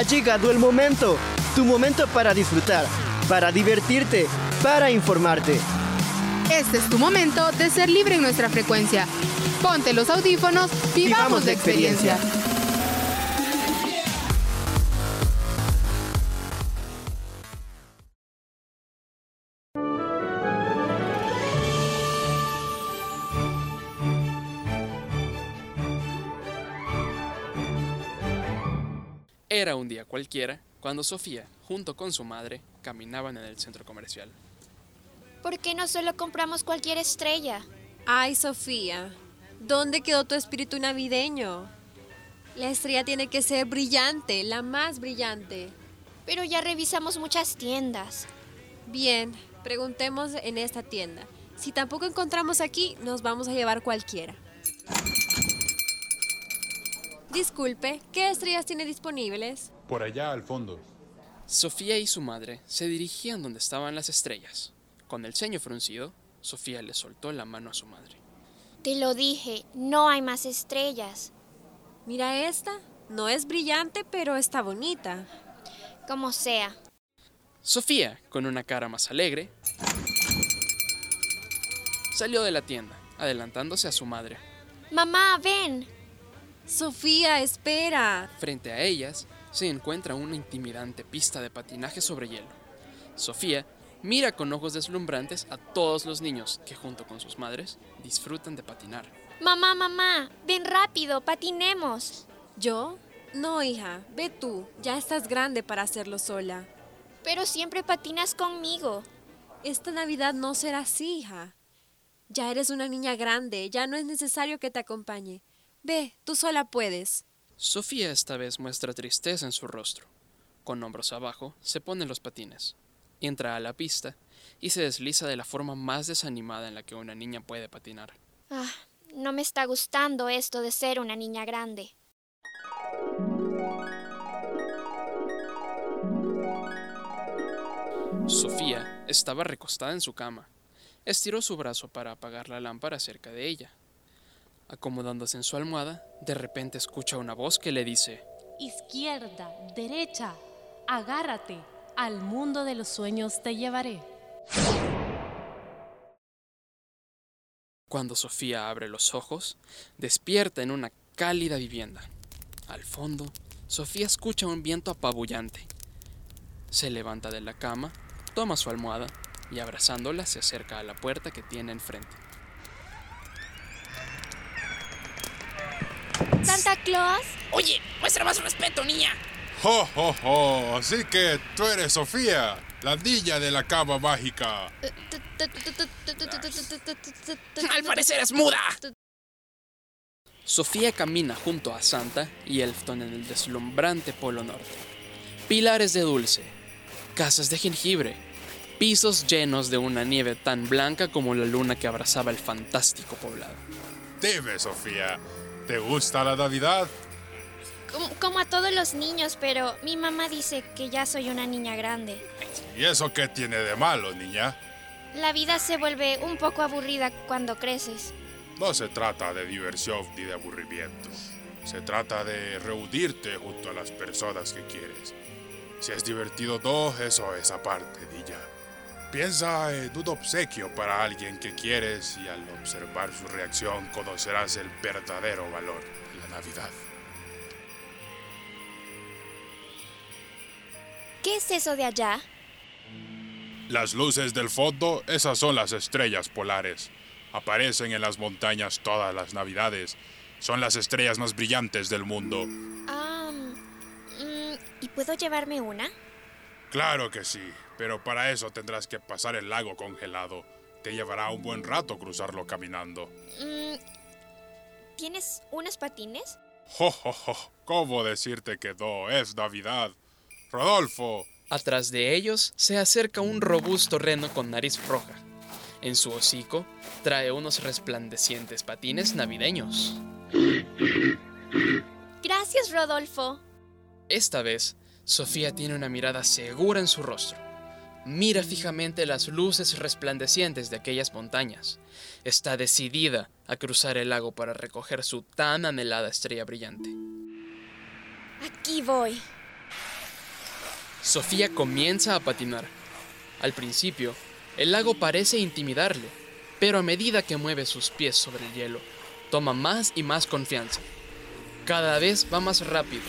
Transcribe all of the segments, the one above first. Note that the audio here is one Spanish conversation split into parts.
Ha llegado el momento, tu momento para disfrutar, para divertirte, para informarte. Este es tu momento de ser libre en nuestra frecuencia. Ponte los audífonos, vivamos, la experiencia. Era un día cualquiera cuando Sofía, junto con su madre, caminaban en el centro comercial. ¿Por qué no solo compramos cualquier estrella? Ay, Sofía, ¿dónde quedó tu espíritu navideño? La estrella tiene que ser brillante, la más brillante. Pero ya revisamos muchas tiendas. Bien, preguntemos en esta tienda. Si tampoco encontramos aquí, nos vamos a llevar cualquiera. Disculpe, ¿qué estrellas tiene disponibles? Por allá al fondo. Sofía y su madre se dirigían donde estaban las estrellas. Con el ceño fruncido, Sofía le soltó la mano a su madre. Te lo dije, no hay más estrellas. Mira esta, no es brillante, pero está bonita. Como sea. Sofía, con una cara más alegre, salió de la tienda, adelantándose a su madre. Mamá, ven. Sofía, espera. Frente a ellas se encuentra una intimidante pista de patinaje sobre hielo. Sofía mira con ojos deslumbrantes a todos los niños que junto con sus madres disfrutan de patinar. Mamá, mamá, ven rápido, patinemos. ¿Yo? No, hija, ve tú, ya estás grande para hacerlo sola. Pero siempre patinas conmigo. Esta Navidad no será así, hija. Ya eres una niña grande, ya no es necesario que te acompañe. Ve, tú sola puedes. Sofía esta vez muestra tristeza en su rostro. Con hombros abajo, se pone los patines. Entra a la pista y se desliza de la forma más desanimada en la que una niña puede patinar. Ah, no me está gustando esto de ser una niña grande. Sofía estaba recostada en su cama. Estiró su brazo para apagar la lámpara cerca de ella. Acomodándose en su almohada, de repente escucha una voz que le dice, Izquierda, derecha, agárrate, al mundo de los sueños te llevaré. Cuando Sofía abre los ojos, despierta en una cálida vivienda. Al fondo, Sofía escucha un viento apabullante. Se levanta de la cama, toma su almohada y abrazándola se acerca a la puerta que tiene enfrente. ¿Santa Claus? Oye, muestra más respeto, niña. ¡Jo, jo, jo! Así que tú eres Sofía, la niña de la cama mágica. Al parecer es muda. Sofía camina junto a Santa y Elfton en el deslumbrante Polo Norte. Pilares de dulce, casas de jengibre, pisos llenos de una nieve tan blanca como la luna que abrazaba el fantástico poblado. Dime, Sofía, ¿te gusta la Navidad? Como, como a todos los niños, pero mi mamá dice que ya soy una niña grande. ¿Y eso qué tiene de malo, niña? La vida se vuelve un poco aburrida cuando creces. No se trata de diversión ni de aburrimiento. Se trata de reunirte junto a las personas que quieres. Si es divertido o no, eso es aparte, niña. Piensa en un obsequio para alguien que quieres y al observar su reacción conocerás el verdadero valor de la Navidad. ¿Qué es eso de allá? Las luces del fondo, esas son las estrellas polares. Aparecen en las montañas todas las navidades. Son las estrellas más brillantes del mundo. Ah, mm, ¿Y puedo llevarme una? Claro que sí, pero para eso tendrás que pasar el lago congelado. Te llevará un buen rato cruzarlo caminando. Mm, ¿Tienes unos patines? ¡Jo, jo, jo! ¿Cómo decirte que no? Es Navidad. Rodolfo, Atrás de ellos se acerca un robusto reno con nariz roja. En su hocico trae unos resplandecientes patines navideños. Gracias, Rodolfo. Esta vez, Sofía tiene una mirada segura en su rostro. Mira fijamente las luces resplandecientes de aquellas montañas. Está decidida a cruzar el lago para recoger su tan anhelada estrella brillante. Aquí voy. Sofía comienza a patinar. Al principio, el lago parece intimidarle, pero a medida que mueve sus pies sobre el hielo, toma más y más confianza. Cada vez va más rápido,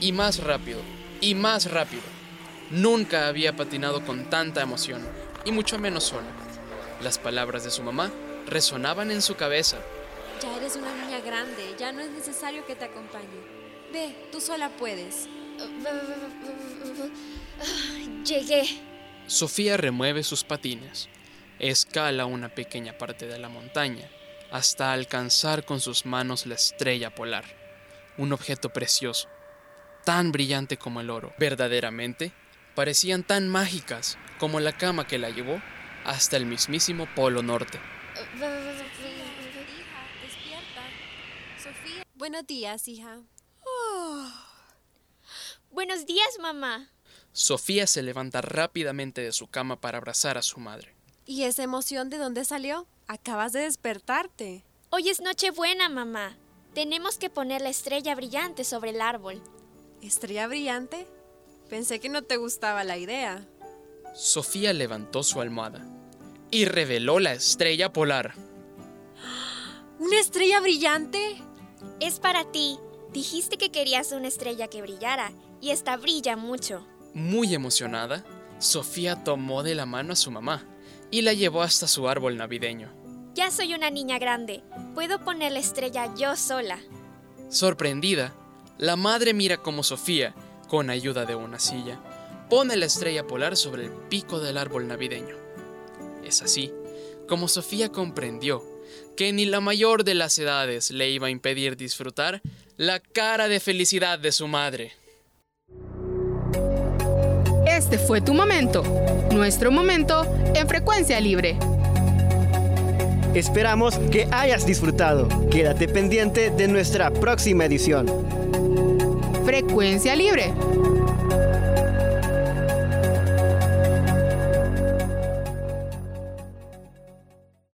y más rápido, y más rápido. Nunca había patinado con tanta emoción, y mucho menos sola. Las palabras de su mamá resonaban en su cabeza. Ya eres una niña grande, ya no es necesario que te acompañe. Ve, tú sola puedes. Llegué. Sofía remueve sus patines, escala una pequeña parte de la montaña, hasta alcanzar con sus manos la estrella polar, un objeto precioso, tan brillante como el oro. Verdaderamente, parecían tan mágicas como la cama que la llevó hasta el mismísimo Polo Norte. Hija, despierta. Sofía. Buenos días, hija. Buenos días, mamá. Sofía se levanta rápidamente de su cama para abrazar a su madre. ¿Y esa emoción de dónde salió? Acabas de despertarte. Hoy es Nochebuena, mamá. Tenemos que poner la estrella brillante sobre el árbol. ¿Estrella brillante? Pensé que no te gustaba la idea. Sofía levantó su almohada y reveló la estrella polar. ¿Una estrella brillante? Es para ti. Dijiste que querías una estrella que brillara, y esta brilla mucho. Muy emocionada, Sofía tomó de la mano a su mamá y la llevó hasta su árbol navideño. Ya soy una niña grande. Puedo poner la estrella yo sola. Sorprendida, la madre mira cómo Sofía, con ayuda de una silla, pone la estrella polar sobre el pico del árbol navideño. Es así como Sofía comprendió que ni la mayor de las edades le iba a impedir disfrutar la cara de felicidad de su madre. Este fue tu momento, nuestro momento en frecuencia libre. Esperamos que hayas disfrutado. Quédate pendiente de nuestra próxima edición. Frecuencia libre.